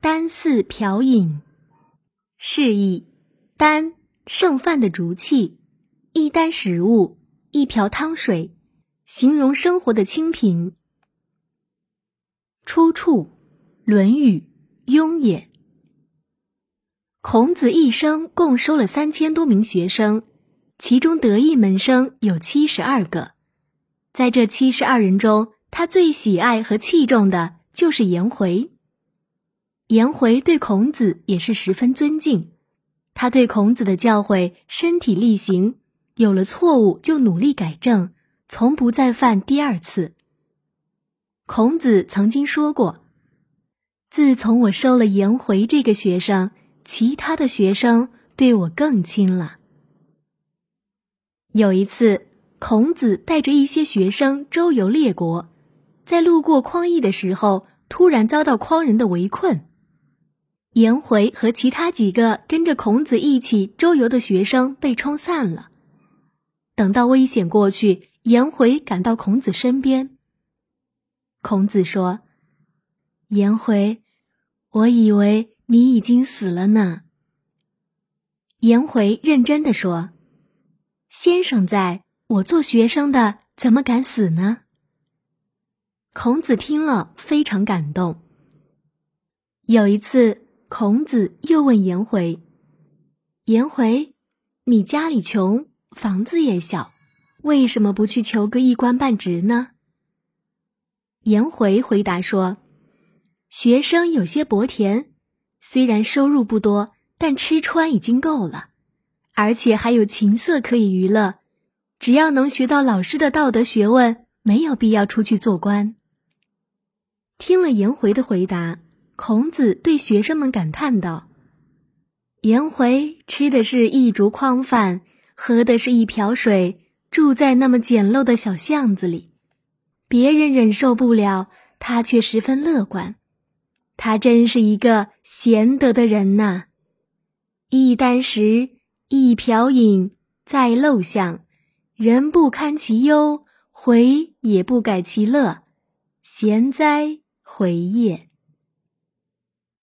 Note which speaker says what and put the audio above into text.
Speaker 1: 单四瓢饮，示意丹盛饭的竹器，一丹食物，一瓢汤水，形容生活的清贫。出处《论语·雍也》。孔子一生共收了三千多名学生，其中得意门生有七十二个。在这七十二人中，他最喜爱和器重的就是颜回。颜回对孔子也是十分尊敬，他对孔子的教诲身体力行，有了错误就努力改正，从不再犯第二次。孔子曾经说过：“自从我收了颜回这个学生。”其他的学生对我更亲了。有一次，孔子带着一些学生周游列国，在路过匡邑的时候，突然遭到匡人的围困。颜回和其他几个跟着孔子一起周游的学生被冲散了。等到危险过去，颜回赶到孔子身边。孔子说：“颜回，我以为。”你已经死了呢。颜回认真的说：“先生在，我做学生的怎么敢死呢？”孔子听了非常感动。有一次，孔子又问颜回：“颜回，你家里穷，房子也小，为什么不去求个一官半职呢？”颜回回答说：“学生有些薄田。”虽然收入不多，但吃穿已经够了，而且还有琴瑟可以娱乐。只要能学到老师的道德学问，没有必要出去做官。听了颜回的回答，孔子对学生们感叹道：“颜回吃的是一竹筐饭，喝的是一瓢水，住在那么简陋的小巷子里，别人忍受不了，他却十分乐观。”他真是一个贤德的人呐！一箪食，一瓢饮，在陋巷，人不堪其忧，回也不改其乐，贤哉回也！